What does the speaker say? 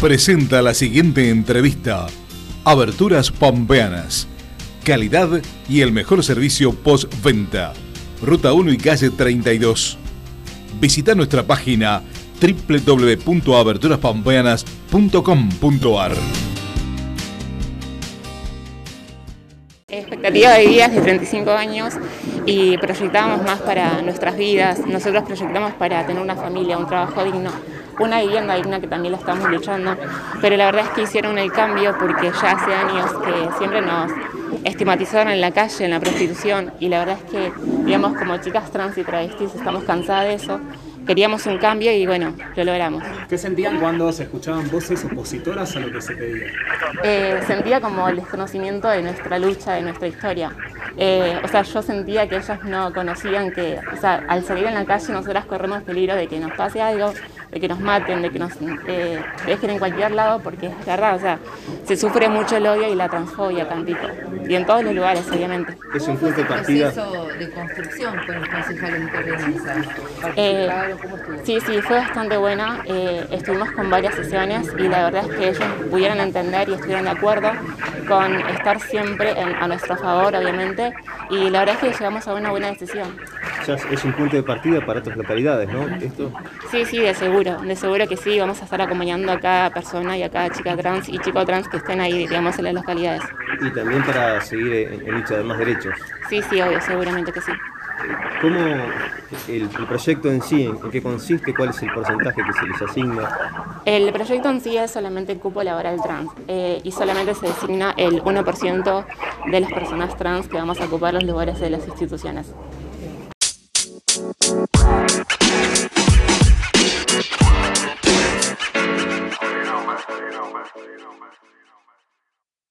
presenta la siguiente entrevista. Aberturas Pampeanas. Calidad y el mejor servicio postventa. Ruta 1 y calle 32. Visita nuestra página www.aberturaspampeanas.com.ar. Expectativa de vida de 35 años y proyectamos más para nuestras vidas. Nosotros proyectamos para tener una familia, un trabajo digno, una vivienda digna que también lo estamos luchando. Pero la verdad es que hicieron el cambio porque ya hace años que siempre nos estigmatizaron en la calle, en la prostitución y la verdad es que, digamos, como chicas trans y travestis estamos cansadas de eso queríamos un cambio y bueno, lo logramos. ¿Qué sentían cuando se escuchaban voces opositoras a lo que se pedía? Eh, sentía como el desconocimiento de nuestra lucha, de nuestra historia. Eh, o sea, yo sentía que ellos no conocían que, o sea, al salir en la calle nosotras corremos peligro de que nos pase algo, de que nos maten, de que nos eh, dejen en cualquier lado, porque es verdad, o sea, se sufre mucho el odio y la transfobia acá y en todos los lugares, obviamente. Es un punto de partida. proceso de construcción con los concejales de eh, Sí, sí, fue bastante buena. Eh, estuvimos con varias sesiones y la verdad es que ellos pudieron entender y estuvieron de acuerdo con estar siempre a nuestro favor, obviamente, y la verdad es que llegamos a una buena decisión. Ya es un punto de partida para otras localidades, ¿no? ¿Esto? Sí, sí, de seguro, de seguro que sí, vamos a estar acompañando a cada persona y a cada chica trans y chico trans que estén ahí, digamos, en las localidades. Y también para seguir en, lucha de más derechos. Sí, sí, obvio, seguramente que sí. ¿Cómo el, proyecto en sí, en qué consiste, cuál es el porcentaje que se les asigna? El proyecto en sí es solamente el cupo laboral trans eh, y solamente se designa el 1% de las personas trans que vamos a ocupar los lugares de las instituciones. Bye.